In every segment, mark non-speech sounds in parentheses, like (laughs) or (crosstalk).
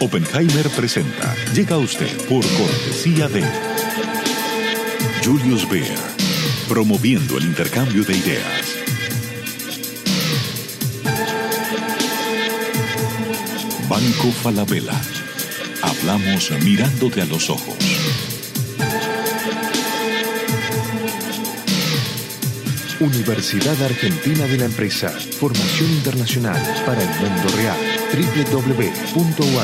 Oppenheimer presenta. Llega a usted por cortesía de Julius Baer, promoviendo el intercambio de ideas. Banco Falabella. Hablamos mirándote a los ojos. Universidad Argentina de la Empresa. Formación internacional para el mundo real. www.uad.edu.ar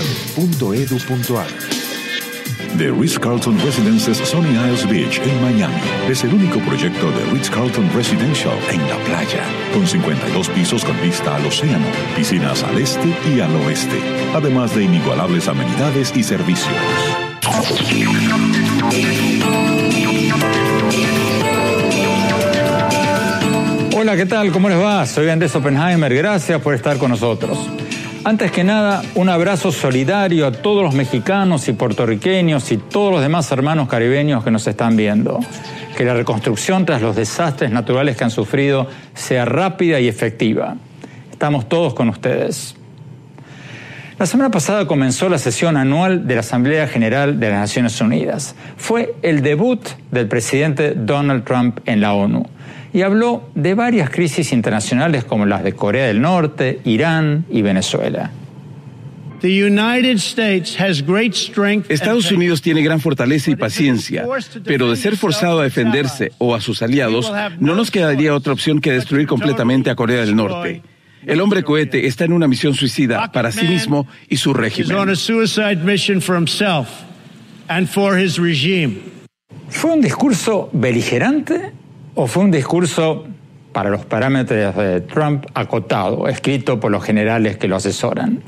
The Ritz-Carlton Residences Sunny Isles Beach en Miami es el único proyecto de Ritz-Carlton Residential en la playa, con 52 pisos con vista al océano, piscinas al este y al oeste, además de inigualables amenidades y servicios. Hola, ¿qué tal? ¿Cómo les va? Soy Andrés Oppenheimer. Gracias por estar con nosotros. Antes que nada, un abrazo solidario a todos los mexicanos y puertorriqueños y todos los demás hermanos caribeños que nos están viendo. Que la reconstrucción tras los desastres naturales que han sufrido sea rápida y efectiva. Estamos todos con ustedes. La semana pasada comenzó la sesión anual de la Asamblea General de las Naciones Unidas. Fue el debut del presidente Donald Trump en la ONU y habló de varias crisis internacionales como las de Corea del Norte, Irán y Venezuela. Estados Unidos tiene gran fortaleza y paciencia, pero de ser forzado a defenderse o a sus aliados, no nos quedaría otra opción que destruir completamente a Corea del Norte. El hombre cohete está en una misión suicida para sí mismo y su régimen. ¿Fue un discurso beligerante o fue un discurso para los parámetros de Trump acotado, escrito por los generales que lo asesoran.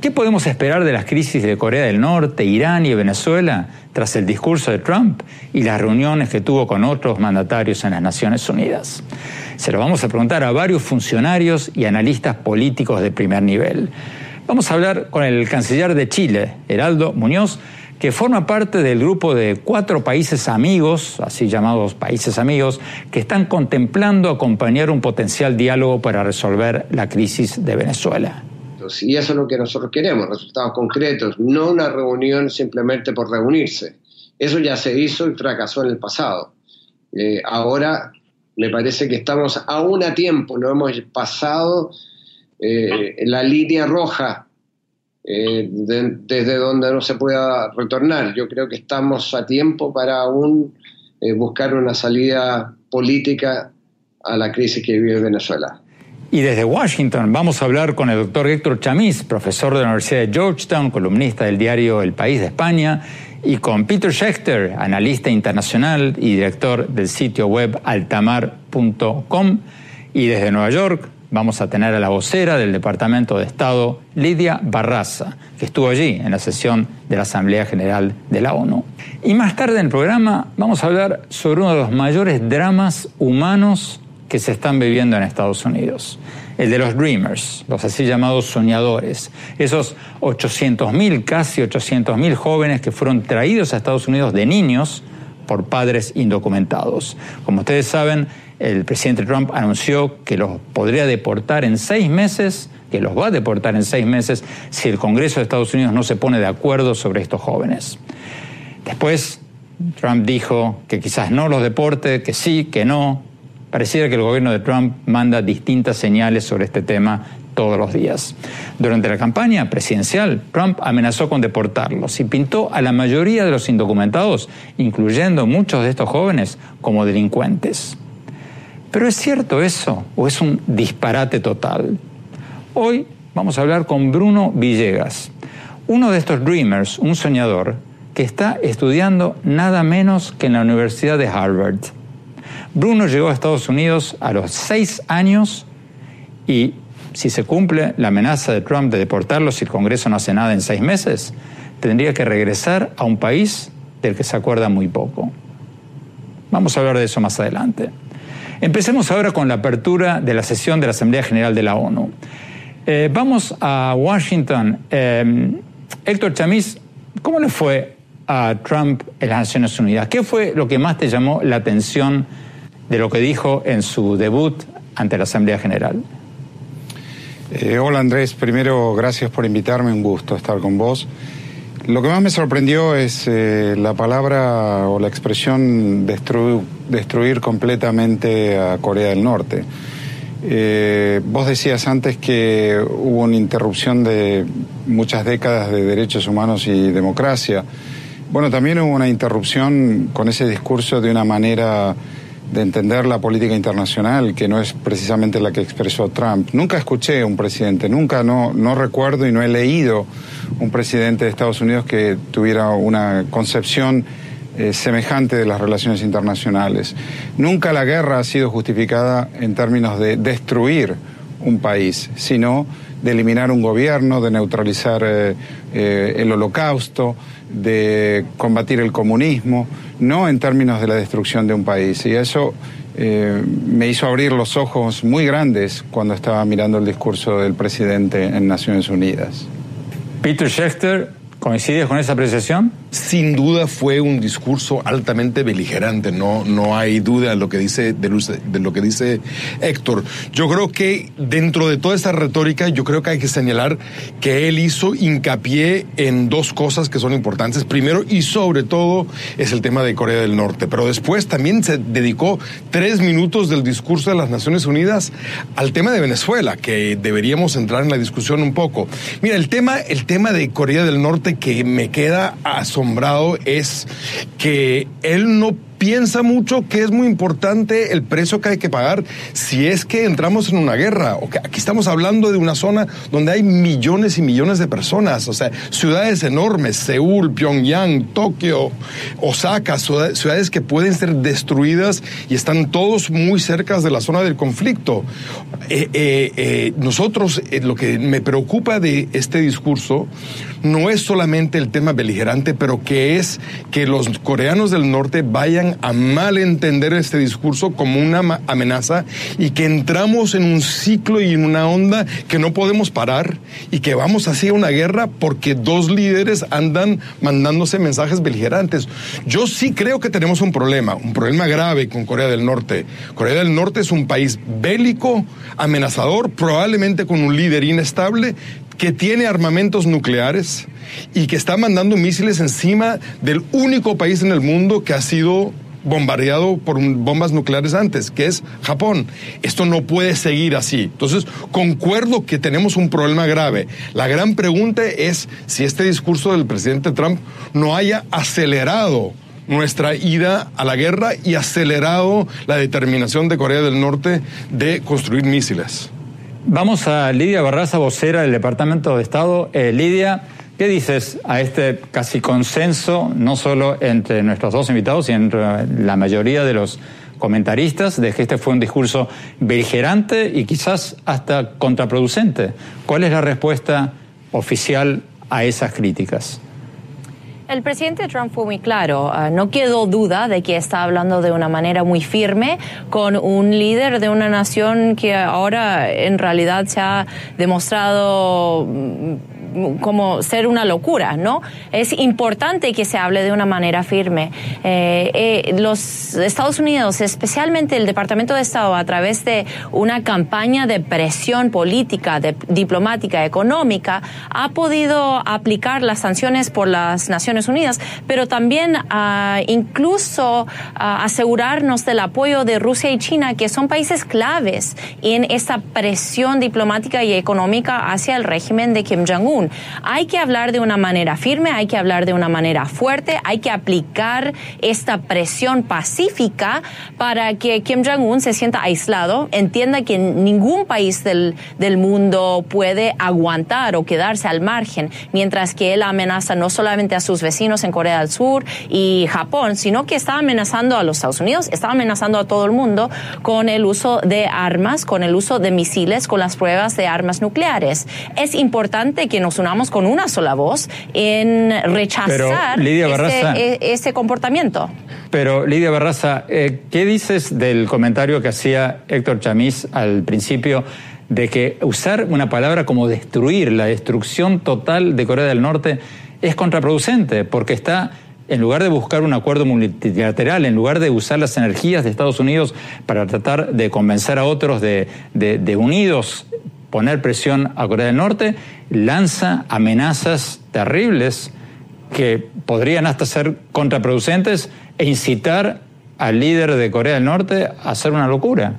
¿Qué podemos esperar de las crisis de Corea del Norte, Irán y Venezuela tras el discurso de Trump y las reuniones que tuvo con otros mandatarios en las Naciones Unidas? Se lo vamos a preguntar a varios funcionarios y analistas políticos de primer nivel. Vamos a hablar con el canciller de Chile, Heraldo Muñoz, que forma parte del grupo de cuatro países amigos, así llamados países amigos, que están contemplando acompañar un potencial diálogo para resolver la crisis de Venezuela. Y eso es lo que nosotros queremos, resultados concretos, no una reunión simplemente por reunirse. Eso ya se hizo y fracasó en el pasado. Eh, ahora me parece que estamos aún a tiempo, no hemos pasado eh, la línea roja eh, desde donde no se pueda retornar. Yo creo que estamos a tiempo para aún eh, buscar una salida política a la crisis que vive Venezuela. Y desde Washington vamos a hablar con el doctor Héctor Chamiz, profesor de la Universidad de Georgetown, columnista del diario El País de España, y con Peter Schechter, analista internacional y director del sitio web altamar.com. Y desde Nueva York vamos a tener a la vocera del Departamento de Estado, Lidia Barraza, que estuvo allí en la sesión de la Asamblea General de la ONU. Y más tarde en el programa vamos a hablar sobre uno de los mayores dramas humanos que se están viviendo en Estados Unidos, el de los Dreamers, los así llamados soñadores, esos 800.000, casi 800.000 jóvenes que fueron traídos a Estados Unidos de niños por padres indocumentados. Como ustedes saben, el presidente Trump anunció que los podría deportar en seis meses, que los va a deportar en seis meses si el Congreso de Estados Unidos no se pone de acuerdo sobre estos jóvenes. Después, Trump dijo que quizás no los deporte, que sí, que no. Pareciera que el gobierno de Trump manda distintas señales sobre este tema todos los días. Durante la campaña presidencial, Trump amenazó con deportarlos y pintó a la mayoría de los indocumentados, incluyendo muchos de estos jóvenes, como delincuentes. Pero ¿es cierto eso o es un disparate total? Hoy vamos a hablar con Bruno Villegas, uno de estos dreamers, un soñador, que está estudiando nada menos que en la Universidad de Harvard. Bruno llegó a Estados Unidos a los seis años y si se cumple la amenaza de Trump de deportarlo si el Congreso no hace nada en seis meses, tendría que regresar a un país del que se acuerda muy poco. Vamos a hablar de eso más adelante. Empecemos ahora con la apertura de la sesión de la Asamblea General de la ONU. Eh, vamos a Washington. Eh, Héctor Chamiz, ¿cómo le fue a Trump en las Naciones Unidas? ¿Qué fue lo que más te llamó la atención de lo que dijo en su debut ante la Asamblea General? Eh, hola Andrés, primero gracias por invitarme, un gusto estar con vos. Lo que más me sorprendió es eh, la palabra o la expresión destruir completamente a Corea del Norte. Eh, vos decías antes que hubo una interrupción de muchas décadas de derechos humanos y democracia. Bueno, también hubo una interrupción con ese discurso de una manera de entender la política internacional que no es precisamente la que expresó Trump. Nunca escuché a un presidente, nunca, no, no recuerdo y no he leído un presidente de Estados Unidos que tuviera una concepción eh, semejante de las relaciones internacionales. Nunca la guerra ha sido justificada en términos de destruir un país, sino de eliminar un gobierno, de neutralizar eh, eh, el holocausto, de combatir el comunismo, no en términos de la destrucción de un país. Y eso me hizo abrir los ojos muy grandes cuando estaba mirando el discurso del presidente en Naciones Unidas. Peter Schechter, ¿coincides con esa apreciación? sin duda fue un discurso altamente beligerante, no, no hay duda de lo que dice, de, lo que dice Héctor. Yo creo que dentro de toda esta retórica, yo creo que hay que señalar que él hizo hincapié en dos cosas que son importantes. Primero y sobre todo es el tema de Corea del Norte, pero después también se dedicó tres minutos del discurso de las Naciones Unidas al tema de Venezuela, que deberíamos entrar en la discusión un poco. Mira, el tema, el tema de Corea del Norte que me queda asombrado es que él no piensa mucho que es muy importante el precio que hay que pagar si es que entramos en una guerra. Aquí estamos hablando de una zona donde hay millones y millones de personas, o sea, ciudades enormes, Seúl, Pyongyang, Tokio, Osaka, ciudades que pueden ser destruidas y están todos muy cerca de la zona del conflicto. Eh, eh, eh, nosotros, lo que me preocupa de este discurso no es solamente el tema beligerante, pero que es que los coreanos del norte vayan a mal entender este discurso como una amenaza y que entramos en un ciclo y en una onda que no podemos parar y que vamos hacia una guerra porque dos líderes andan mandándose mensajes beligerantes. Yo sí creo que tenemos un problema, un problema grave con Corea del Norte. Corea del Norte es un país bélico, amenazador, probablemente con un líder inestable que tiene armamentos nucleares y que está mandando misiles encima del único país en el mundo que ha sido bombardeado por bombas nucleares antes, que es Japón. Esto no puede seguir así. Entonces, concuerdo que tenemos un problema grave. La gran pregunta es si este discurso del presidente Trump no haya acelerado nuestra ida a la guerra y acelerado la determinación de Corea del Norte de construir misiles. Vamos a Lidia Barraza, vocera del Departamento de Estado. Eh, Lidia, ¿Qué dices a este casi consenso, no solo entre nuestros dos invitados, sino entre la mayoría de los comentaristas, de que este fue un discurso beligerante y quizás hasta contraproducente? ¿Cuál es la respuesta oficial a esas críticas? El presidente Trump fue muy claro, ah, no quedó duda de que está hablando de una manera muy firme con un líder de una nación que ahora en realidad se ha demostrado como ser una locura, ¿no? Es importante que se hable de una manera firme. Eh, eh, los Estados Unidos, especialmente el Departamento de Estado, a través de una campaña de presión política, de, diplomática, económica, ha podido aplicar las sanciones por las Naciones Unidas, pero también ah, incluso ah, asegurarnos del apoyo de Rusia y China, que son países claves en esta presión diplomática y económica hacia el régimen de Kim Jong-un. Hay que hablar de una manera firme, hay que hablar de una manera fuerte, hay que aplicar esta presión pacífica para que Kim Jong-un se sienta aislado, entienda que ningún país del, del mundo puede aguantar o quedarse al margen, mientras que él amenaza no solamente a sus vecinos en Corea del Sur y Japón, sino que está amenazando a los Estados Unidos, está amenazando a todo el mundo con el uso de armas, con el uso de misiles, con las pruebas de armas nucleares. Es importante que nos unamos con una sola voz en rechazar este, e, ese, comportamiento. Pero Lidia Barraza, eh, ¿qué dices del comentario que hacía Héctor Chamís al principio de que usar una palabra como destruir, la destrucción total de Corea del Norte, es contraproducente porque está en lugar de buscar un acuerdo multilateral, en lugar de usar las energías de Estados Unidos para tratar de convencer a otros de, de unidos poner presión a Corea del Norte, lanza amenazas terribles que podrían hasta ser contraproducentes e incitar al líder de Corea del Norte a hacer una locura.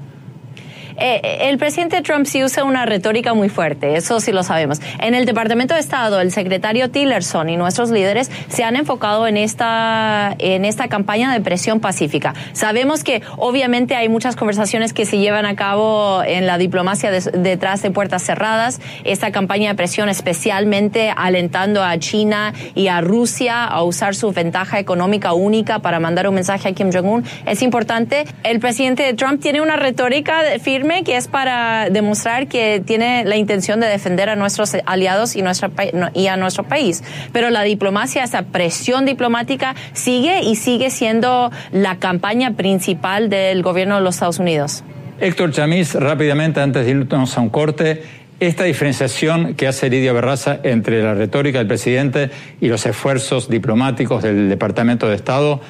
Eh, el presidente Trump sí usa una retórica muy fuerte, eso sí lo sabemos. En el Departamento de Estado, el secretario Tillerson y nuestros líderes se han enfocado en esta, en esta campaña de presión pacífica. Sabemos que obviamente hay muchas conversaciones que se llevan a cabo en la diplomacia detrás de puertas cerradas. Esta campaña de presión especialmente alentando a China y a Rusia a usar su ventaja económica única para mandar un mensaje a Kim Jong-un es importante. El presidente Trump tiene una retórica firme que es para demostrar que tiene la intención de defender a nuestros aliados y, nuestra, y a nuestro país. Pero la diplomacia, esa presión diplomática sigue y sigue siendo la campaña principal del gobierno de los Estados Unidos. Héctor Chamis, rápidamente, antes de irnos a un corte, esta diferenciación que hace Lidia Berraza entre la retórica del presidente y los esfuerzos diplomáticos del Departamento de Estado,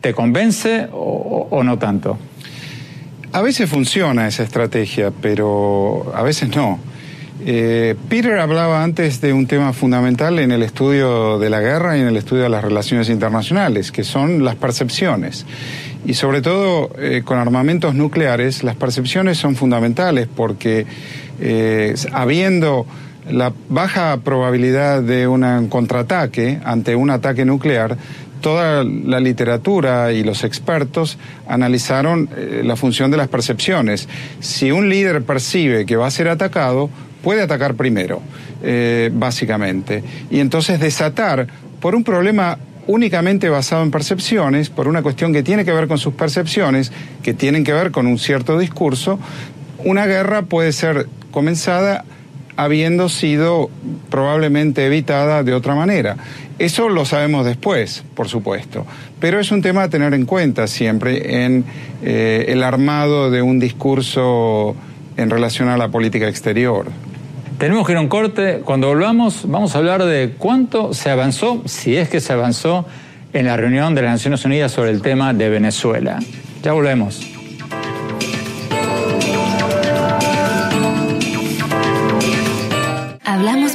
¿te convence o no tanto? A veces funciona esa estrategia, pero a veces no. Eh, Peter hablaba antes de un tema fundamental en el estudio de la guerra y en el estudio de las relaciones internacionales, que son las percepciones. Y sobre todo eh, con armamentos nucleares, las percepciones son fundamentales porque eh, habiendo la baja probabilidad de un contraataque ante un ataque nuclear, toda la literatura y los expertos analizaron eh, la función de las percepciones. Si un líder percibe que va a ser atacado, puede atacar primero, eh, básicamente. Y entonces desatar por un problema únicamente basado en percepciones, por una cuestión que tiene que ver con sus percepciones, que tienen que ver con un cierto discurso, una guerra puede ser comenzada habiendo sido probablemente evitada de otra manera. Eso lo sabemos después, por supuesto, pero es un tema a tener en cuenta siempre en eh, el armado de un discurso en relación a la política exterior. Tenemos que ir a un corte. Cuando volvamos, vamos a hablar de cuánto se avanzó, si es que se avanzó, en la reunión de las Naciones Unidas sobre el tema de Venezuela. Ya volvemos.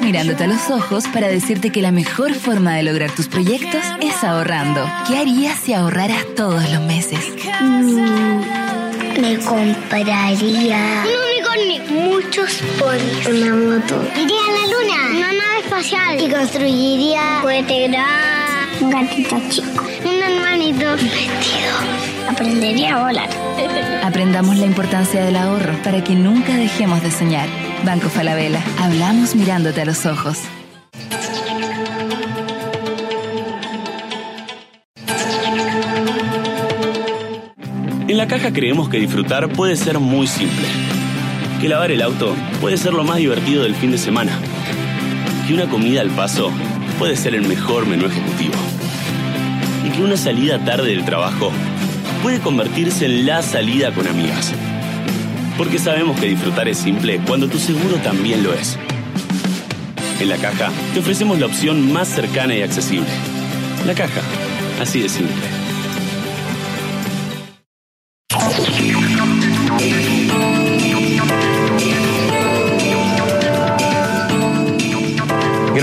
Mirándote a los ojos para decirte que la mejor forma de lograr tus proyectos es ahorrando. ¿Qué harías si ahorraras todos los meses? Mm, me compraría un unicornio, muchos ponis, una moto. Iría a la luna, una nave espacial y construiría un un gatito chico, un hermanito, un vestido. Aprendería a volar. Aprendamos la importancia del ahorro para que nunca dejemos de soñar. Banco Falabella. Hablamos mirándote a los ojos. En la caja creemos que disfrutar puede ser muy simple. Que lavar el auto puede ser lo más divertido del fin de semana. Que una comida al paso puede ser el mejor menú ejecutivo. Y que una salida tarde del trabajo puede convertirse en la salida con amigas. Porque sabemos que disfrutar es simple cuando tu seguro también lo es. En la caja te ofrecemos la opción más cercana y accesible. La caja, así de simple.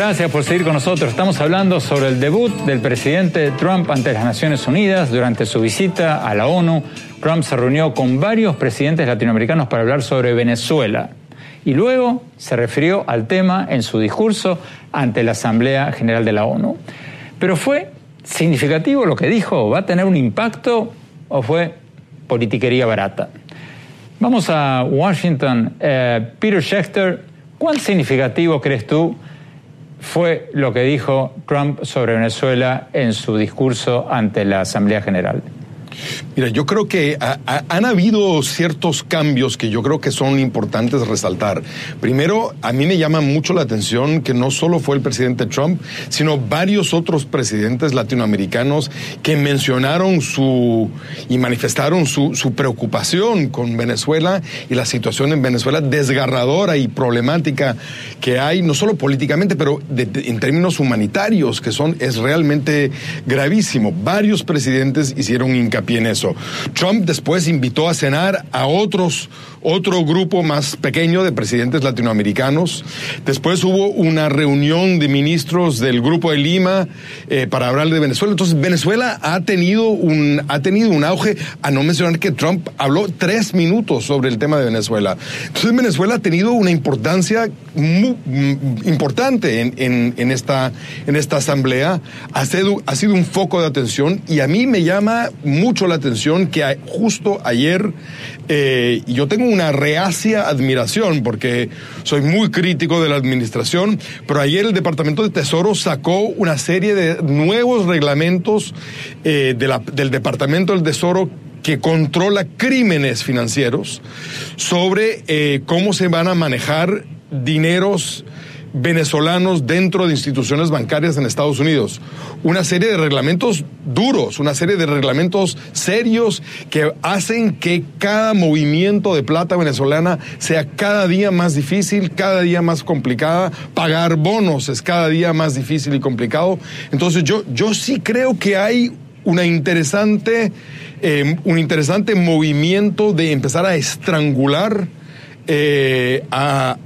Gracias por seguir con nosotros. Estamos hablando sobre el debut del presidente Trump ante las Naciones Unidas durante su visita a la ONU Trump se reunió con varios presidentes latinoamericanos para hablar sobre Venezuela y luego se refirió al tema en su discurso ante la Asamblea General de la ONU. Pero fue significativo lo que dijo, ¿va a tener un impacto o fue politiquería barata? Vamos a Washington. Eh, Peter Schechter, ¿cuán significativo crees tú fue lo que dijo Trump sobre Venezuela en su discurso ante la Asamblea General? Mira, yo creo que han habido ciertos cambios que yo creo que son importantes resaltar. Primero, a mí me llama mucho la atención que no solo fue el presidente Trump, sino varios otros presidentes latinoamericanos que mencionaron su y manifestaron su, preocupación con Venezuela y la situación en Venezuela desgarradora y problemática que hay, no solo políticamente, pero en términos humanitarios, que son, es realmente gravísimo. Varios presidentes hicieron hincapié en eso. Trump después invitó a cenar a otros otro grupo más pequeño de presidentes latinoamericanos. Después hubo una reunión de ministros del Grupo de Lima eh, para hablar de Venezuela. Entonces, Venezuela ha tenido, un, ha tenido un auge, a no mencionar que Trump habló tres minutos sobre el tema de Venezuela. Entonces, Venezuela ha tenido una importancia muy, mm, importante en, en, esta, en esta asamblea. Ha sido, ha sido un foco de atención y a mí me llama mucho la atención que justo ayer eh, yo tengo una reacia admiración porque soy muy crítico de la administración, pero ayer el Departamento de Tesoro sacó una serie de nuevos reglamentos eh, del Departamento del Tesoro que controla crímenes financieros sobre eh, cómo se van a manejar dineros venezolanos dentro de instituciones bancarias en Estados Unidos. Una serie de reglamentos duros, una serie de reglamentos serios que hacen que cada movimiento de plata venezolana sea cada día más difícil, cada día más complicada. Pagar bonos es cada día más difícil y complicado. Entonces yo, yo sí creo que hay una interesante, eh, un interesante movimiento de empezar a estrangular eh, a,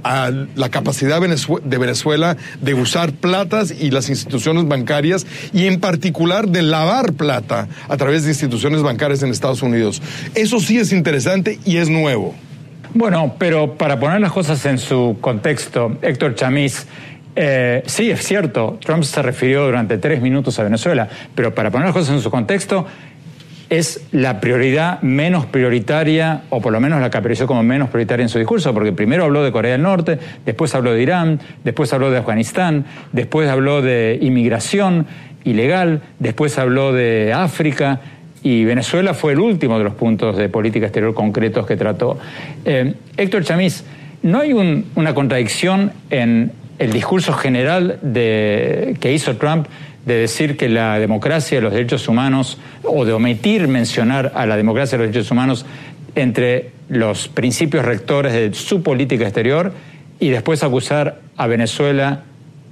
la capacidad de Venezuela de usar platas y las instituciones bancarias y en particular de lavar plata a través de instituciones bancarias en Estados Unidos. Eso sí es interesante y es nuevo. Bueno, pero para poner las cosas en su contexto, Héctor Chamiz, eh, sí, es cierto, Trump se refirió durante tres minutos a Venezuela, pero para poner las cosas en su contexto, es la prioridad menos prioritaria, o por lo menos la que apareció como menos prioritaria en su discurso, porque primero habló de Corea del Norte, después habló de Irán, después habló de Afganistán, después habló de inmigración ilegal, después habló de África, y Venezuela fue el último de los puntos de política exterior concretos que trató. Eh, Héctor Chamiz, ¿no hay una contradicción en el discurso general que hizo Trump de decir que la democracia y los derechos humanos, o de omitir mencionar a la democracia y los derechos humanos entre los principios rectores de su política exterior y después acusar a Venezuela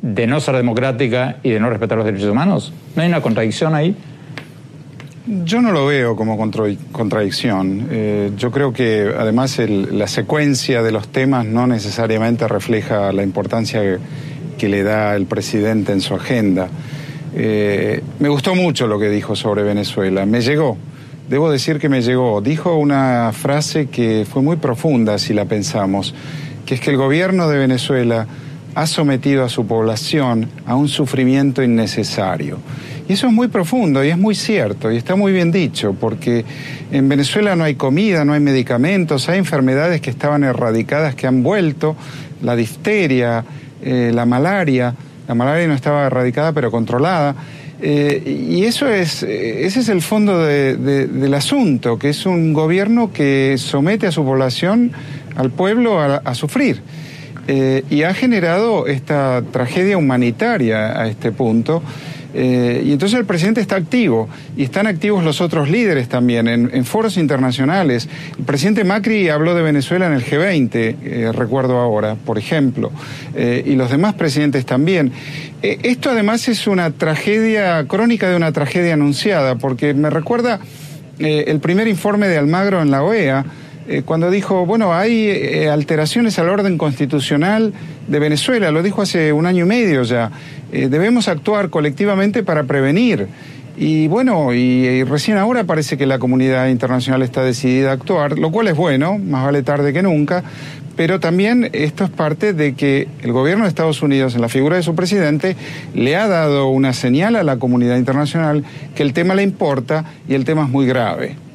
de no ser democrática y de no respetar los derechos humanos? ¿No hay una contradicción ahí? Yo no lo veo como contradicción. Eh, yo creo que además la secuencia de los temas no necesariamente refleja la importancia que le da el presidente en su agenda. Eh, me gustó mucho lo que dijo sobre Venezuela, me llegó, debo decir que me llegó. Dijo una frase que fue muy profunda si la pensamos, que es que el gobierno de Venezuela ha sometido a su población a un sufrimiento innecesario. Y eso es muy profundo y es muy cierto y está muy bien dicho, porque en Venezuela no hay comida, no hay medicamentos, hay enfermedades que estaban erradicadas que han vuelto, la difteria, eh, la malaria. La malaria no estaba erradicada, pero controlada. Eh, y eso es, ese es el fondo del asunto, que es un gobierno que somete a su población, al pueblo, a, sufrir. Eh, y ha generado esta tragedia humanitaria a este punto. Eh, y entonces el presidente está activo y están activos los otros líderes también en, foros internacionales. El presidente Macri habló de Venezuela en el G20, eh, recuerdo ahora, por ejemplo, eh, y los demás presidentes también. esto además es una tragedia crónica de una tragedia anunciada, porque me recuerda el primer informe de Almagro en la OEA eh, cuando dijo, bueno, hay eh, alteraciones al orden constitucional de Venezuela, lo dijo hace un año y medio ya, eh, debemos actuar colectivamente para prevenir. Y bueno, y, recién ahora parece que la comunidad internacional está decidida a actuar, lo cual es bueno, más vale tarde que nunca, pero también esto es parte de que el gobierno de Estados Unidos, en la figura de su presidente, le ha dado una señal a la comunidad internacional que el tema le importa y el tema es muy grave.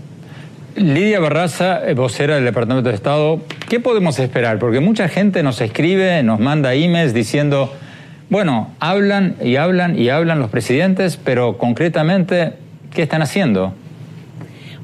Lidia Barraza, eh, vocera del Departamento de Estado, ¿qué podemos esperar? Porque mucha gente nos escribe, nos manda emails diciendo, bueno, hablan y hablan y hablan los presidentes, pero concretamente, ¿qué están haciendo?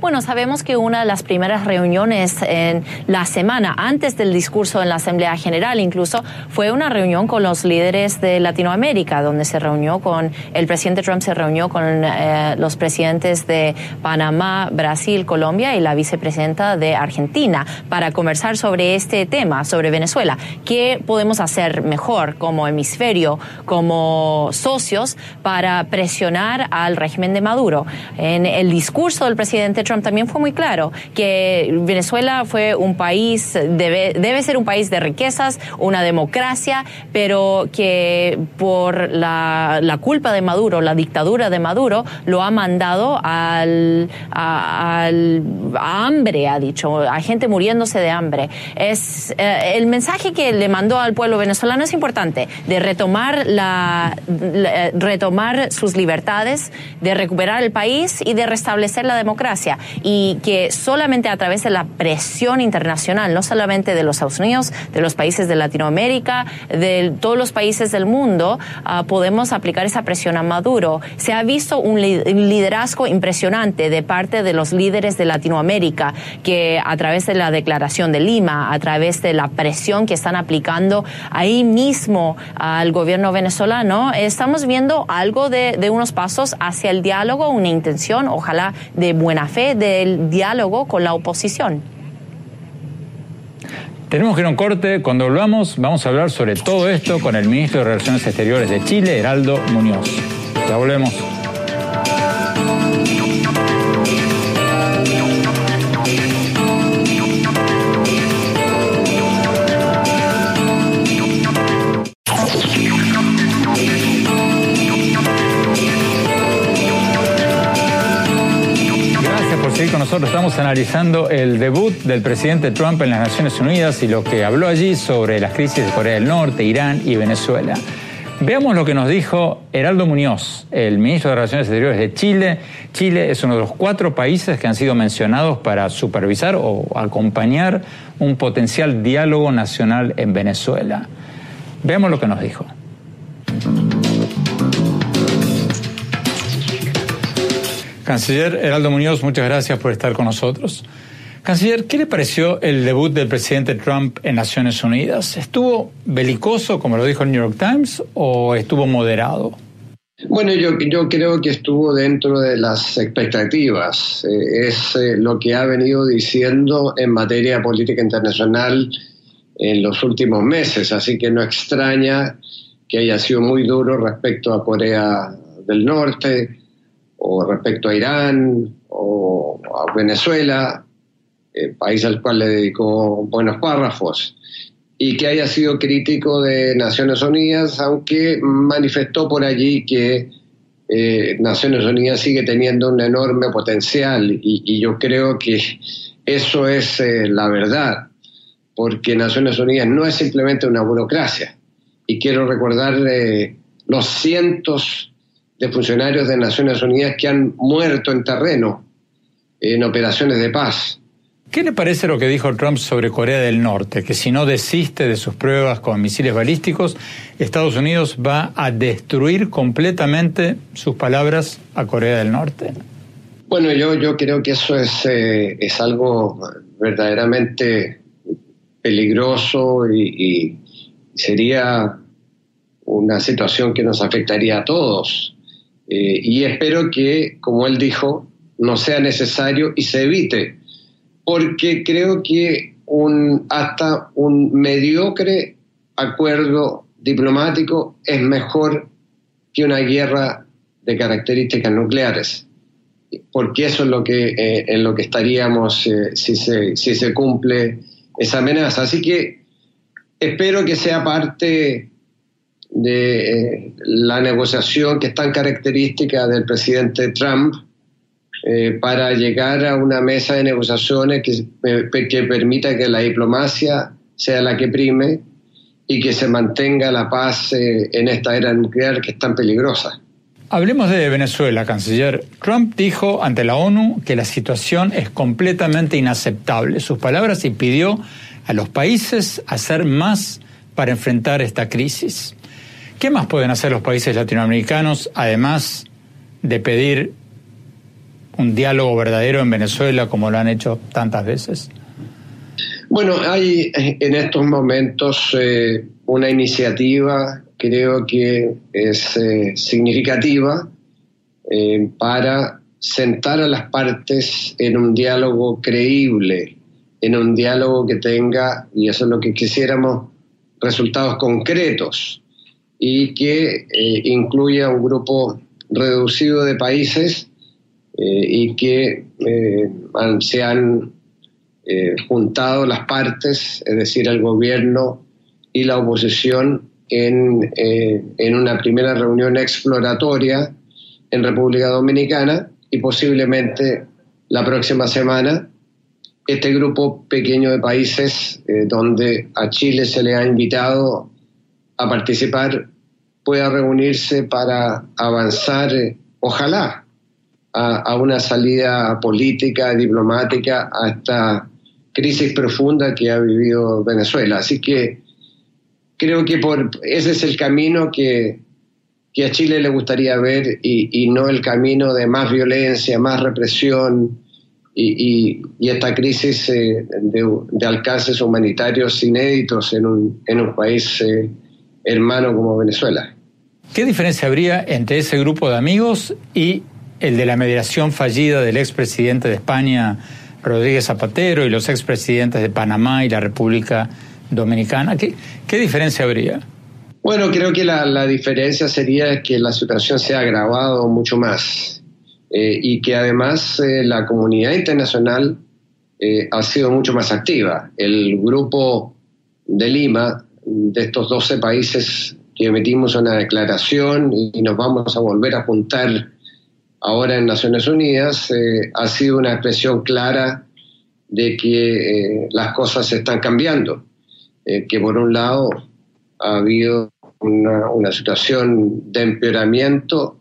Bueno, sabemos que una de las primeras reuniones en la semana, antes del discurso en la Asamblea General incluso, fue una reunión con los líderes de Latinoamérica, donde se reunió con, el presidente Trump se reunió con eh, los presidentes de Panamá, Brasil, Colombia y la vicepresidenta de Argentina para conversar sobre este tema, sobre Venezuela. ¿Qué podemos hacer mejor como hemisferio, como socios, para presionar al régimen de Maduro? En el discurso del presidente Trump también fue muy claro que Venezuela fue un país, debe, debe ser un país de riquezas, una democracia, pero que por la, culpa de Maduro, la dictadura de Maduro, lo ha mandado al, al a hambre, ha dicho, a gente muriéndose de hambre. Es eh, el mensaje que le mandó al pueblo venezolano es importante, de retomar la, retomar sus libertades, de recuperar el país y de restablecer la democracia y que solamente a través de la presión internacional, no solamente de los Estados Unidos, de los países de Latinoamérica, de todos los países del mundo, ah, podemos aplicar esa presión a Maduro. Se ha visto un liderazgo impresionante de parte de los líderes de Latinoamérica que a través de la declaración de Lima, a través de la presión que están aplicando ahí mismo al gobierno venezolano, estamos viendo algo de, de unos pasos hacia el diálogo, una intención, ojalá de buena fe, del diálogo con la oposición. Tenemos que ir a un corte. Cuando volvamos, vamos a hablar sobre todo esto con el ministro de Relaciones Exteriores de Chile, Heraldo Muñoz. Ya volvemos. Nosotros estamos analizando el debut del presidente Trump en las Naciones Unidas y lo que habló allí sobre las crisis de Corea del Norte, Irán y Venezuela. Veamos lo que nos dijo Heraldo Muñoz, el ministro de Relaciones Exteriores de Chile. Chile es uno de los cuatro países que han sido mencionados para supervisar o acompañar un potencial diálogo nacional en Venezuela. Veamos lo que nos dijo. Canciller Heraldo Muñoz, muchas gracias por estar con nosotros. Canciller, ¿qué le pareció el debut del presidente Trump en Naciones Unidas? ¿Estuvo belicoso, como lo dijo el New York Times, o estuvo moderado? Bueno, yo, yo creo que estuvo dentro de las expectativas. Eh, es eh, lo que ha venido diciendo en materia política internacional en los últimos meses, así que no extraña que haya sido muy duro respecto a Corea del Norte, o respecto a Irán o a Venezuela, el país al cual le dedicó buenos párrafos, y que haya sido crítico de Naciones Unidas, aunque manifestó por allí que eh, Naciones Unidas sigue teniendo un enorme potencial y, yo creo que eso es eh, la verdad, porque Naciones Unidas no es simplemente una burocracia. Y quiero recordar los cientos de funcionarios de Naciones Unidas que han muerto en terreno en operaciones de paz. ¿Qué le parece lo que dijo Trump sobre Corea del Norte? Que si no desiste de sus pruebas con misiles balísticos, Estados Unidos va a destruir completamente sus palabras a Corea del Norte. Bueno, yo, yo creo que eso es, eh, es algo verdaderamente peligroso y sería una situación que nos afectaría a todos. Eh, y espero que, como él dijo, no sea necesario y se evite, porque creo que hasta un mediocre acuerdo diplomático es mejor que una guerra de características nucleares, porque eso es lo que, eh, en lo que estaríamos eh, si se cumple esa amenaza. Así que espero que sea parte de eh, la negociación que es tan característica del presidente Trump eh, para llegar a una mesa de negociaciones que, eh, que permita que la diplomacia sea la que prime y que se mantenga la paz en esta era nuclear que es tan peligrosa. Hablemos de Venezuela, canciller. Trump dijo ante la ONU que la situación es completamente inaceptable. Sus palabras y a los países hacer más para enfrentar esta crisis. ¿Qué más pueden hacer los países latinoamericanos, además de pedir un diálogo verdadero en Venezuela como lo han hecho tantas veces? Bueno, hay en estos momentos eh, una iniciativa, creo que es eh, significativa, eh, para sentar a las partes en un diálogo creíble, en un diálogo que tenga, y eso es lo que quisiéramos, resultados concretos y que eh, incluya un grupo reducido de países y que se han juntado las partes, es decir, el gobierno y la oposición, en, en una primera reunión exploratoria en República Dominicana y posiblemente la próxima semana este grupo pequeño de países eh, donde a Chile se le ha invitado a participar pueda reunirse para avanzar, eh, ojalá, a, una salida política, diplomática a esta crisis profunda que ha vivido Venezuela. Así que creo que por, ese es el camino que, que a Chile le gustaría ver y, no el camino de más violencia, más represión y, esta crisis eh, de, alcances humanitarios inéditos en un, en un país eh, hermano como Venezuela. ¿Qué diferencia habría entre ese grupo de amigos y el de la mediación fallida del expresidente de España, Rodríguez Zapatero, y los expresidentes de Panamá y la República Dominicana? ¿Qué, qué diferencia habría? Bueno, creo que la, diferencia sería que la situación se ha agravado mucho más eh, y que además eh, la comunidad internacional eh, ha sido mucho más activa. El grupo de Lima, de estos 12 países que emitimos una declaración y nos vamos a volver a juntar ahora en Naciones Unidas, ha sido una expresión clara de que las cosas están cambiando, que por un lado ha habido una, situación de empeoramiento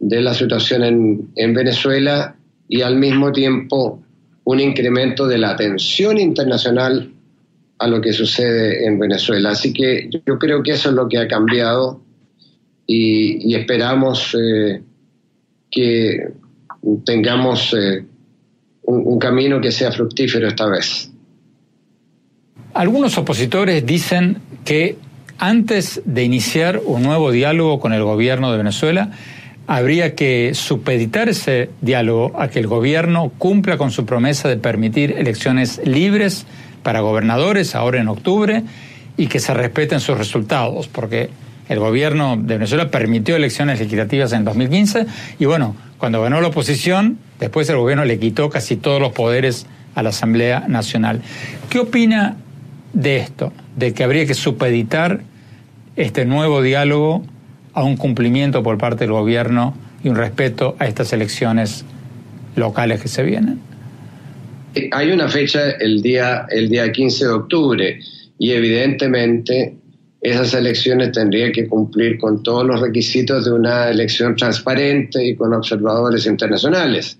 de la situación en, en, Venezuela y al mismo tiempo un incremento de la atención internacional a lo que sucede en Venezuela. Así que yo creo que eso es lo que ha cambiado y, esperamos eh, que tengamos eh, un camino que sea fructífero esta vez. Algunos opositores dicen que antes de iniciar un nuevo diálogo con el gobierno de Venezuela, habría que supeditar ese diálogo a que el gobierno cumpla con su promesa de permitir elecciones libres para gobernadores ahora en octubre y que se respeten sus resultados, porque el gobierno de Venezuela permitió elecciones legislativas en 2015 y bueno, cuando ganó la oposición, después el gobierno le quitó casi todos los poderes a la Asamblea Nacional. ¿Qué opina de esto? De que habría que supeditar este nuevo diálogo a un cumplimiento por parte del gobierno y un respeto a estas elecciones locales que se vienen? Hay una fecha el día, el día 15 de octubre y evidentemente esas elecciones tendrían que cumplir con todos los requisitos de una elección transparente y con observadores internacionales.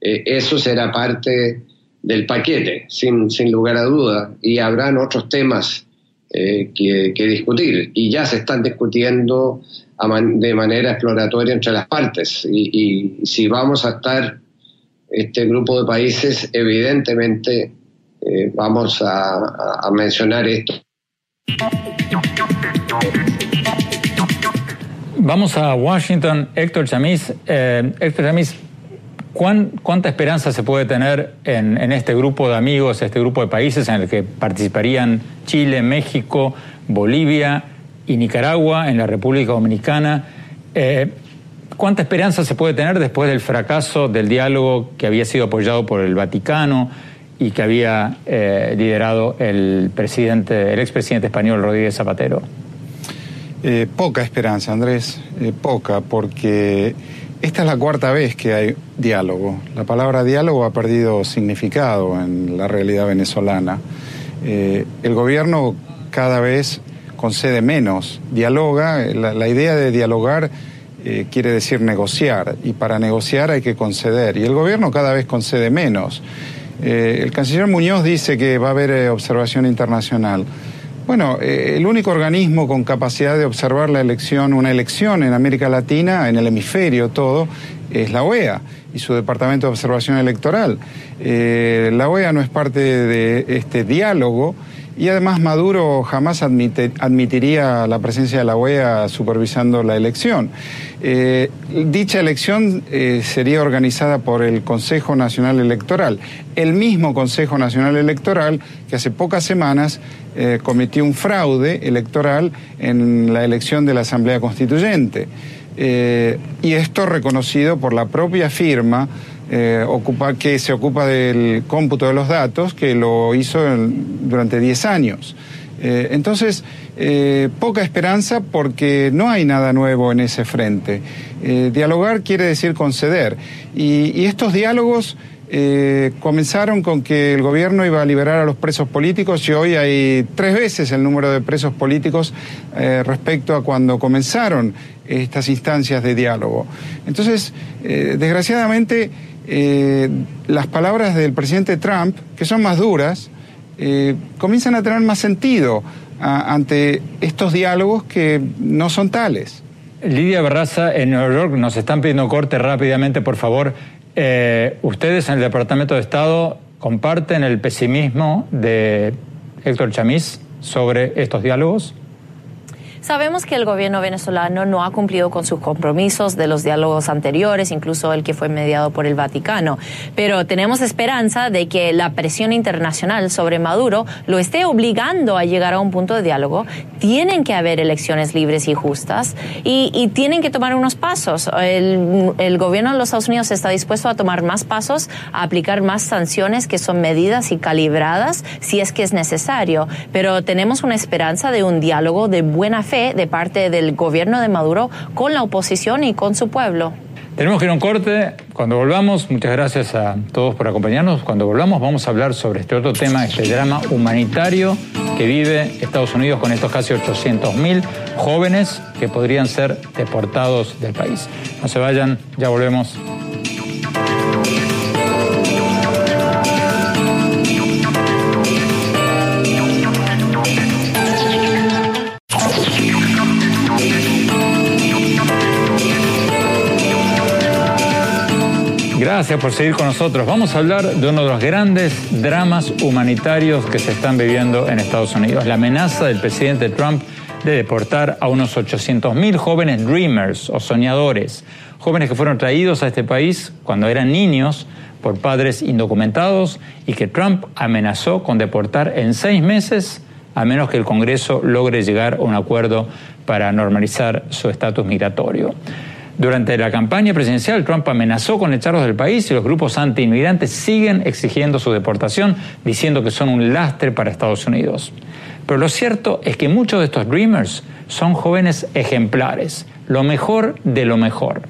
Eh, eso será parte del paquete, sin, sin lugar a duda, y habrán otros temas eh, que, discutir y ya se están discutiendo de manera exploratoria entre las partes y, si vamos a estar este grupo de países evidentemente eh, vamos a, mencionar esto. Vamos a Washington, Héctor Chamis. Eh, Héctor Chamis, ¿Cuánta esperanza se puede tener en, este grupo de amigos, este grupo de países en el que participarían Chile, México, Bolivia y Nicaragua, en la República Dominicana? Eh, ¿Cuánta esperanza se puede tener después del fracaso del diálogo que había sido apoyado por el Vaticano y que había eh, liderado el presidente, el expresidente español Rodríguez Zapatero? Eh, poca esperanza, Andrés, poca, porque esta es la cuarta vez que hay diálogo. La palabra diálogo ha perdido significado en la realidad venezolana. Eh, el gobierno cada vez concede menos, dialoga. La, idea de dialogar eh, quiere decir negociar y para negociar hay que conceder. Y el gobierno cada vez concede menos. Eh, el canciller Muñoz dice que va a haber observación internacional. Bueno, eh, el único organismo con capacidad de observar la elección, una elección en América Latina, en el hemisferio todo, es la OEA y su Departamento de Observación Electoral. Eh, la OEA no es parte de este diálogo y además Maduro jamás admitiría la presencia de la OEA supervisando la elección. Eh, dicha elección eh, sería organizada por el Consejo Nacional Electoral, el mismo Consejo Nacional Electoral que hace pocas semanas eh, cometió un fraude electoral en la elección de la Asamblea Constituyente. y esto reconocido por la propia firma eh, que se ocupa del cómputo de los datos, que lo hizo durante 10 años. Eh, entonces, eh, poca esperanza porque no hay nada nuevo en ese frente. dialogar quiere decir conceder. y estos diálogos eh, comenzaron con que el gobierno iba a liberar a los presos políticos y hoy hay tres veces el número de presos políticos eh, respecto a cuando comenzaron estas instancias de diálogo. Entonces, eh, las palabras del presidente Trump, que son más duras, comienzan a tener más sentido ante estos diálogos que no son tales. Lidia Barraza, en Nueva York nos están pidiendo corte rápidamente, por favor. Eh, ustedes en el Departamento de Estado comparten el pesimismo de Héctor Chamiz sobre estos diálogos. Sabemos que el gobierno venezolano no ha cumplido con sus compromisos de los diálogos anteriores, incluso el que fue mediado por el Vaticano, pero tenemos esperanza de que la presión internacional sobre Maduro lo esté obligando a llegar a un punto de diálogo. Tienen que haber elecciones libres y justas y, tienen que tomar unos pasos. El, el gobierno de los Estados Unidos está dispuesto a tomar más pasos, a aplicar más sanciones que son medidas y calibradas si es que es necesario, pero tenemos una esperanza de un diálogo de buena fe de parte del gobierno de Maduro con la oposición y con su pueblo. Tenemos que ir a un corte. Cuando volvamos, muchas gracias a todos por acompañarnos. Cuando volvamos vamos a hablar sobre este otro tema, este drama humanitario que vive Estados Unidos con estos casi 800.000 jóvenes que podrían ser deportados del país. No se vayan, ya volvemos. Gracias por seguir con nosotros. Vamos a hablar de uno de los grandes dramas humanitarios que se están viviendo en Estados Unidos, la amenaza del presidente Trump de deportar a unos 800.000 jóvenes dreamers o soñadores, jóvenes que fueron traídos a este país cuando eran niños por padres indocumentados y que Trump amenazó con deportar en seis meses a menos que el Congreso logre llegar a un acuerdo para normalizar su estatus migratorio. Durante la campaña presidencial, Trump amenazó con echarlos del país y los grupos anti-inmigrantes siguen exigiendo su deportación, diciendo que son un lastre para Estados Unidos. Pero lo cierto es que muchos de estos Dreamers son jóvenes ejemplares, lo mejor de lo mejor.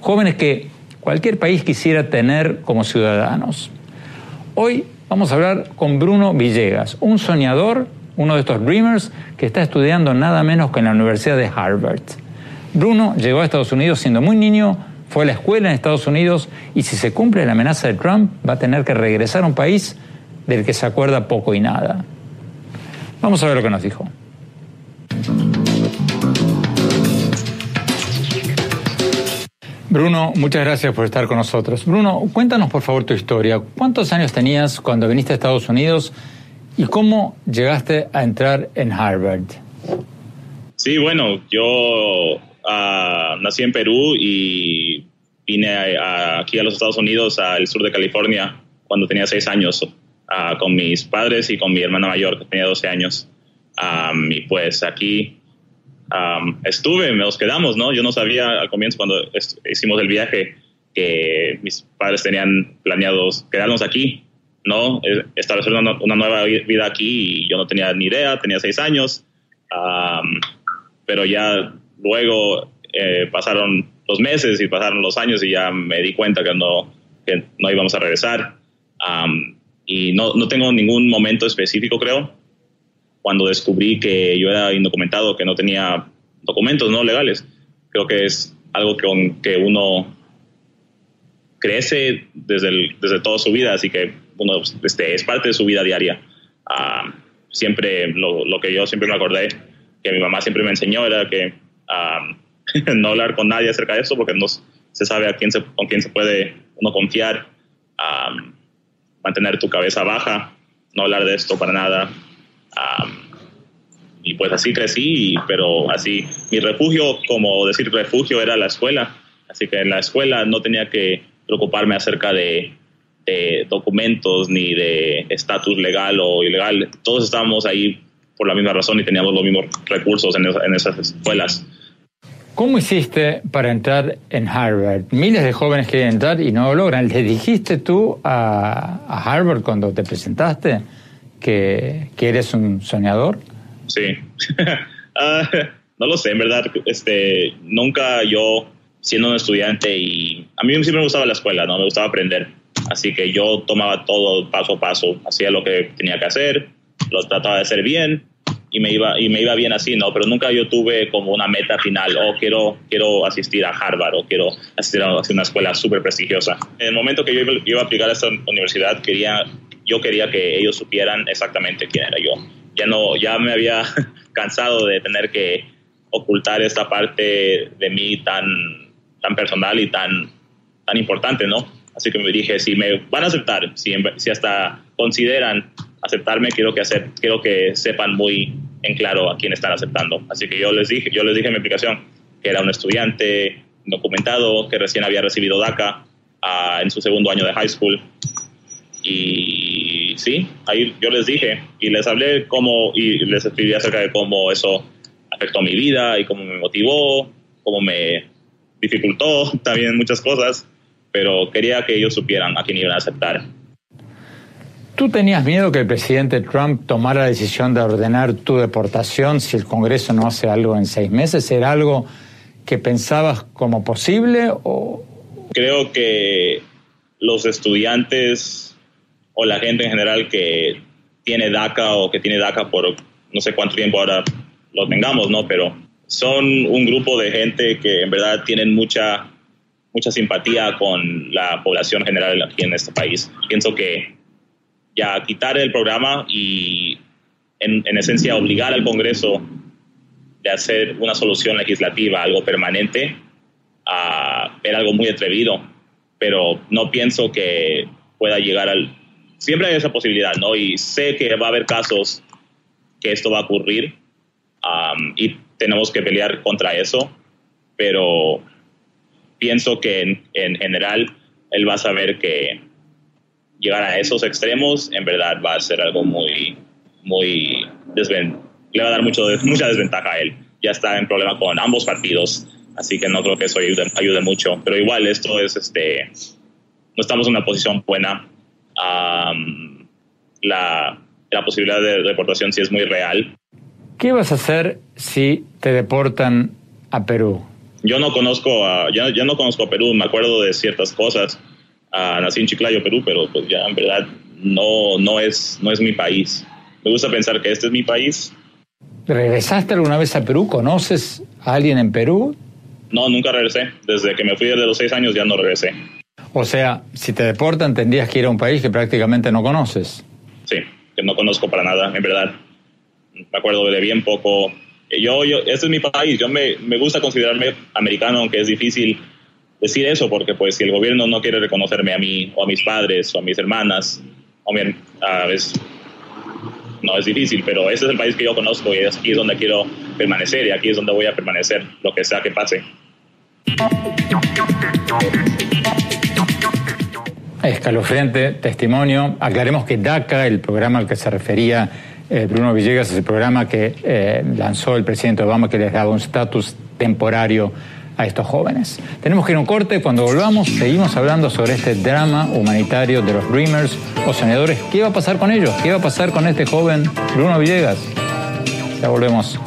Jóvenes que cualquier país quisiera tener como ciudadanos. Hoy vamos a hablar con Bruno Villegas, un soñador, uno de estos Dreamers que está estudiando nada menos que en la Universidad de Harvard. Bruno llegó a Estados Unidos siendo muy niño, fue a la escuela en Estados Unidos y si se cumple la amenaza de Trump va a tener que regresar a un país del que se acuerda poco y nada. Vamos a ver lo que nos dijo. Bruno, muchas gracias por estar con nosotros. Bruno, cuéntanos por favor tu historia. ¿Cuántos años tenías cuando viniste a Estados Unidos y cómo llegaste a entrar en Harvard? Sí, bueno, yo Ah, nací en Perú y vine aquí a los Estados Unidos, al sur de California, cuando tenía seis años, ah, con mis padres y con mi hermana mayor, que tenía 12 años. y pues aquí estuve, nos quedamos, ¿no? Yo no sabía al comienzo cuando hicimos el viaje que mis padres tenían planeados quedarnos aquí, ¿no? E, establecer una, una, nueva vida aquí y yo no tenía ni idea, tenía seis años, pero ya luego eh, pasaron los meses y pasaron los años y ya me di cuenta que no, que no íbamos a regresar. y no, no, tengo ningún momento específico, creo, cuando descubrí que yo era indocumentado, que no tenía documentos no legales. Creo que es algo que, que uno crece desde, desde toda su vida, así que uno este, es parte de su vida diaria. siempre, lo, lo, que yo siempre me acordé, que mi mamá siempre me enseñó, era que (laughs) no hablar con nadie acerca de eso porque no se sabe a quién se, con quién se puede uno confiar, mantener tu cabeza baja, no hablar de esto para nada. y pues así crecí, pero así mi refugio, como decir refugio, era la escuela. Así que en la escuela no tenía que preocuparme acerca de, documentos ni de estatus legal o ilegal. Todos estábamos ahí por la misma razón y teníamos los mismos recursos en esas escuelas. ¿Cómo hiciste para entrar en Harvard? Miles de jóvenes quieren entrar y no lo logran. ¿Le dijiste tú a, Harvard cuando te presentaste que, eres un soñador? Sí. (laughs) Ah, no lo sé, en verdad. Este, nunca yo, siendo un estudiante, y a mí siempre me gustaba la escuela, ¿no? Me gustaba aprender. Así que yo tomaba todo paso a paso, hacía lo que tenía que hacer, lo trataba de hacer bien y me iba y me iba bien así, ¿no? Pero nunca yo tuve como una meta final, o oh, quiero quiero asistir a Harvard o quiero asistir a una escuela súper prestigiosa. En el momento que yo iba, a aplicar a esta universidad, quería yo quería que ellos supieran exactamente quién era yo. Ya no ya me había (laughs) cansado de tener que ocultar esta parte de mí tan tan personal y tan tan importante, ¿no? Así que me dije, si me van a aceptar, si, si hasta consideran aceptarme, quiero que, quiero que sepan muy en claro a quién están aceptando. Así que yo les dije, yo les dije en mi aplicación que era un estudiante documentado, que recién había recibido DACA ah, en su segundo año de high school. Y sí, ahí yo les dije y les hablé cómo y les escribí acerca de cómo eso afectó mi vida y cómo me motivó, cómo me dificultó (laughs) también muchas cosas, pero quería que ellos supieran a quién iban a aceptar. ¿Tú tenías miedo que el presidente Trump tomara la decisión de ordenar tu deportación si el Congreso no hace algo en seis meses? ¿Era algo que pensabas como posible o...? Creo que los estudiantes o la gente en general que tiene DACA o que tiene DACA por no sé cuánto tiempo ahora lo tengamos, ¿no? Pero son un grupo de gente que en verdad tienen mucha, mucha simpatía con la población general aquí en este país. Pienso que ya quitar el programa y en, esencia obligar al Congreso de hacer una solución legislativa, algo permanente, a algo muy atrevido, pero no pienso que pueda llegar al... Siempre hay esa posibilidad, ¿no? Y sé que va a haber casos que esto va a ocurrir y tenemos que pelear contra eso, pero pienso que en, en general él va a saber que llegar a esos extremos, en verdad va a ser algo muy, muy le va a dar mucho, mucha desventaja a él. Ya está en problema con ambos partidos, así que no creo que eso ayude, ayude mucho. Pero igual esto es, este, no estamos en una posición buena. la, la posibilidad de deportación sí es muy real. ¿Qué vas a hacer si te deportan a Perú? Yo no conozco a, ya, ya no conozco a Perú, me acuerdo de ciertas cosas nací en Chiclayo, Perú, pero pues ya en verdad no, no, es, no es mi país. Me gusta pensar que este es mi país. ¿Regresaste alguna vez a Perú? ¿Conoces a alguien en Perú? No, nunca regresé. Desde que me fui desde los seis años ya no regresé. O sea, si te deportan tendrías que ir a un país que prácticamente no conoces. Sí, que no conozco para nada, en verdad. Me acuerdo de bien poco. Yo, yo, este es mi país. Yo me, me gusta considerarme americano, aunque es difícil decir eso, porque pues si el gobierno no quiere reconocerme a mí, o a mis padres, o a mis hermanas, o a veces no es difícil, pero ese es el país que yo conozco y aquí es donde quiero permanecer y aquí es donde voy a permanecer, lo que sea que pase. Escalofriante testimonio. Aclaremos que DACA, el programa al que se refería eh, Bruno Villegas, es el programa que eh, lanzó el presidente Obama que les daba un estatus temporario a estos jóvenes. Tenemos que ir a un corte, cuando volvamos seguimos hablando sobre este drama humanitario de los Dreamers o soñadores. ¿Qué va a pasar con ellos? ¿Qué va a pasar con este joven Bruno Villegas? Ya volvemos.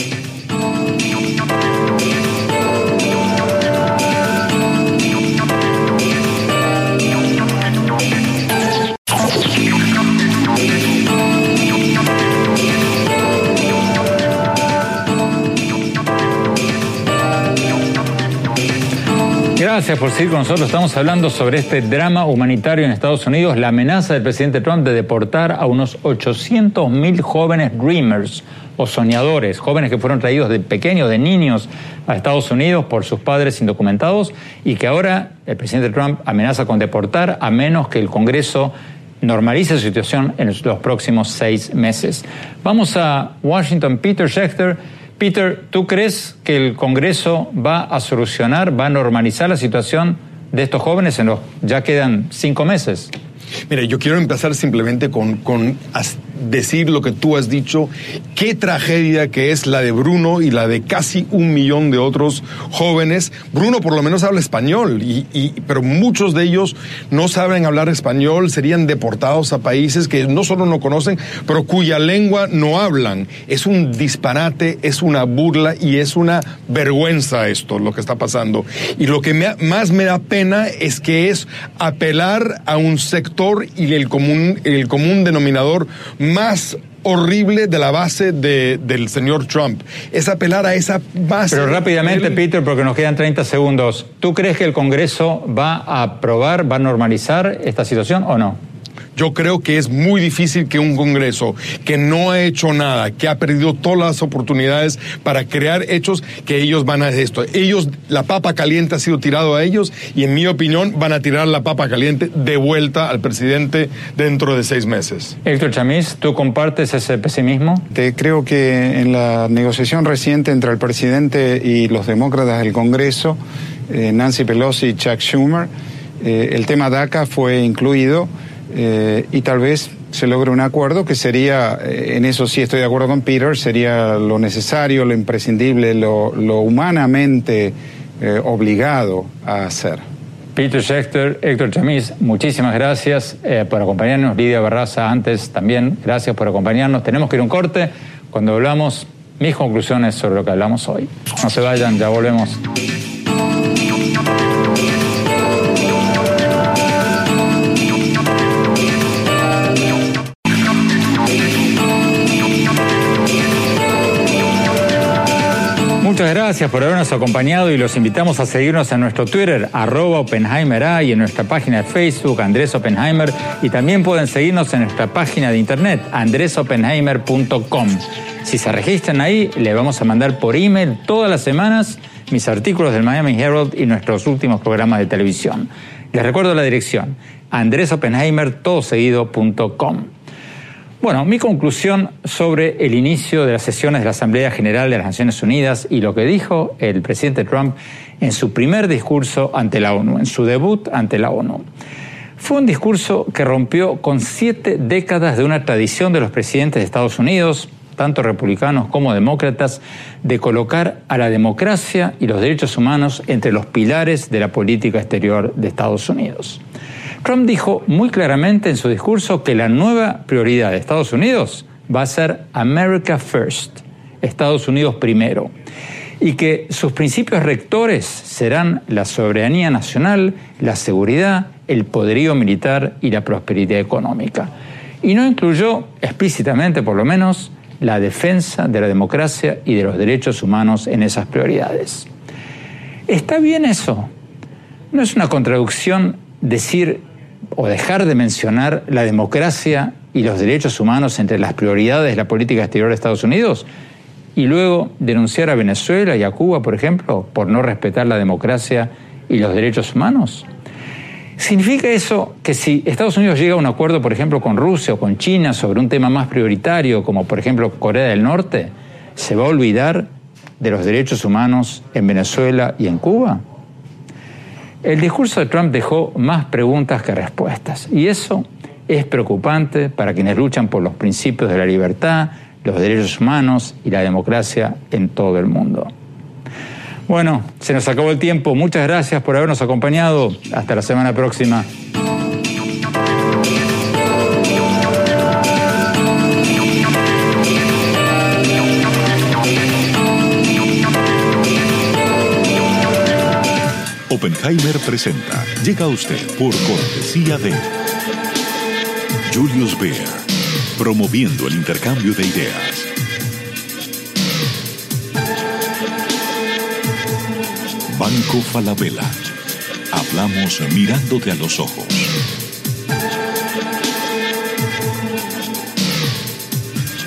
Gracias por seguir con nosotros. Estamos hablando sobre este drama humanitario en Estados Unidos, la amenaza del presidente Trump de deportar a unos 800.000 jóvenes dreamers o soñadores, jóvenes que fueron traídos de pequeños, de niños a Estados Unidos por sus padres indocumentados y que ahora el presidente Trump amenaza con deportar a menos que el Congreso normalice su situación en los próximos seis meses. Vamos a Washington, Peter Schechter Peter, ¿tú crees que el Congreso va a solucionar, va a normalizar la situación de estos jóvenes en los ya quedan cinco meses? Mira, yo quiero empezar simplemente con, decir lo que tú has dicho, qué tragedia que es la de Bruno y la de casi un millón de otros jóvenes. Bruno por lo menos habla español, y, pero muchos de ellos no saben hablar español, serían deportados a países que no solo no conocen, pero cuya lengua no hablan. Es un disparate, es una burla y es una vergüenza esto, lo que está pasando. Y lo que más me da pena es que es apelar a un sector y el común, el común denominador más horrible de la base de, del señor Trump. Es apelar a esa base. Pero rápidamente, Peter, porque nos quedan 30 segundos. ¿Tú crees que el Congreso va a aprobar, va a normalizar esta situación o no? Yo creo que es muy difícil que un Congreso que no ha hecho nada, que ha perdido todas las oportunidades para crear hechos, que ellos van a hacer esto. Ellos, la papa caliente ha sido tirado a ellos y en mi opinión van a tirar la papa caliente de vuelta al presidente dentro de seis meses. Héctor Chamis, ¿tú compartes ese pesimismo? Te creo que en la negociación reciente entre el presidente y los demócratas del Congreso, eh, Nancy Pelosi y Chuck Schumer, eh, el tema DACA fue incluido. Eh, y tal vez se logre un acuerdo que sería, eh, en eso sí estoy de acuerdo con Peter, sería lo necesario, lo imprescindible, lo, humanamente eh, obligado a hacer. Peter Schechter, Héctor Chamis, muchísimas gracias por acompañarnos. Lidia Barraza, antes también, gracias por acompañarnos. Tenemos que ir un corte. Cuando hablamos, mis conclusiones sobre lo que hablamos hoy. No se vayan, ya volvemos. Muchas gracias por habernos acompañado y los invitamos a seguirnos en nuestro Twitter, arroba OppenheimerA y en nuestra página de Facebook, Andrés Oppenheimer, y también pueden seguirnos en nuestra página de internet, andresoppenheimer.com. Si se registran ahí, le vamos a mandar por email todas las semanas mis artículos del Miami Herald y nuestros últimos programas de televisión. Les recuerdo la dirección, andresoppenheimer.com. Bueno, mi conclusión sobre el inicio de las sesiones de la Asamblea General de las Naciones Unidas y lo que dijo el presidente Trump en su primer discurso ante la ONU, en su debut ante la ONU. Fue un discurso que rompió con siete décadas de una tradición de los presidentes de Estados Unidos, tanto republicanos como demócratas, de colocar a la democracia y los derechos humanos entre los pilares de la política exterior de Estados Unidos. Trump dijo muy claramente en su discurso que la nueva prioridad de Estados Unidos va a ser America First, Estados Unidos primero, y que sus principios rectores serán la soberanía nacional, la seguridad, el poderío militar y la prosperidad económica. Y no incluyó explícitamente, por lo menos, la defensa de la democracia y de los derechos humanos en esas prioridades. ¿Está bien eso? ¿No es una contradicción decir o dejar de mencionar la democracia y los derechos humanos entre las prioridades de la política exterior de Estados Unidos y luego denunciar a Venezuela y a Cuba, por ejemplo, por no respetar la democracia y los derechos humanos? ¿Significa eso que si Estados Unidos llega a un acuerdo, por ejemplo, con Rusia o con China sobre un tema más prioritario, como por ejemplo Corea del Norte, se va a olvidar de los derechos humanos en Venezuela y en Cuba? El discurso de Trump dejó más preguntas que respuestas y eso es preocupante para quienes luchan por los principios de la libertad, los derechos humanos y la democracia en todo el mundo. Bueno, se nos acabó el tiempo. Muchas gracias por habernos acompañado. Hasta la semana próxima. Oppenheimer presenta. Llega a usted por cortesía de Julius Baer, promoviendo el intercambio de ideas. Banco Falabella. Hablamos mirándote a los ojos.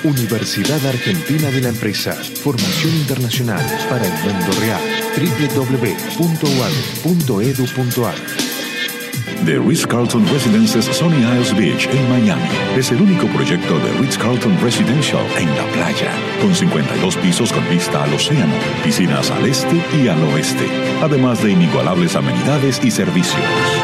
Universidad Argentina de la Empresa. Formación internacional para el mundo real www.uad.edu.ar The Ritz-Carlton Residences Sunny Isles Beach en Miami es el único proyecto de Ritz-Carlton Residential en la playa, con 52 pisos con vista al océano, piscinas al este y al oeste, además de inigualables amenidades y servicios.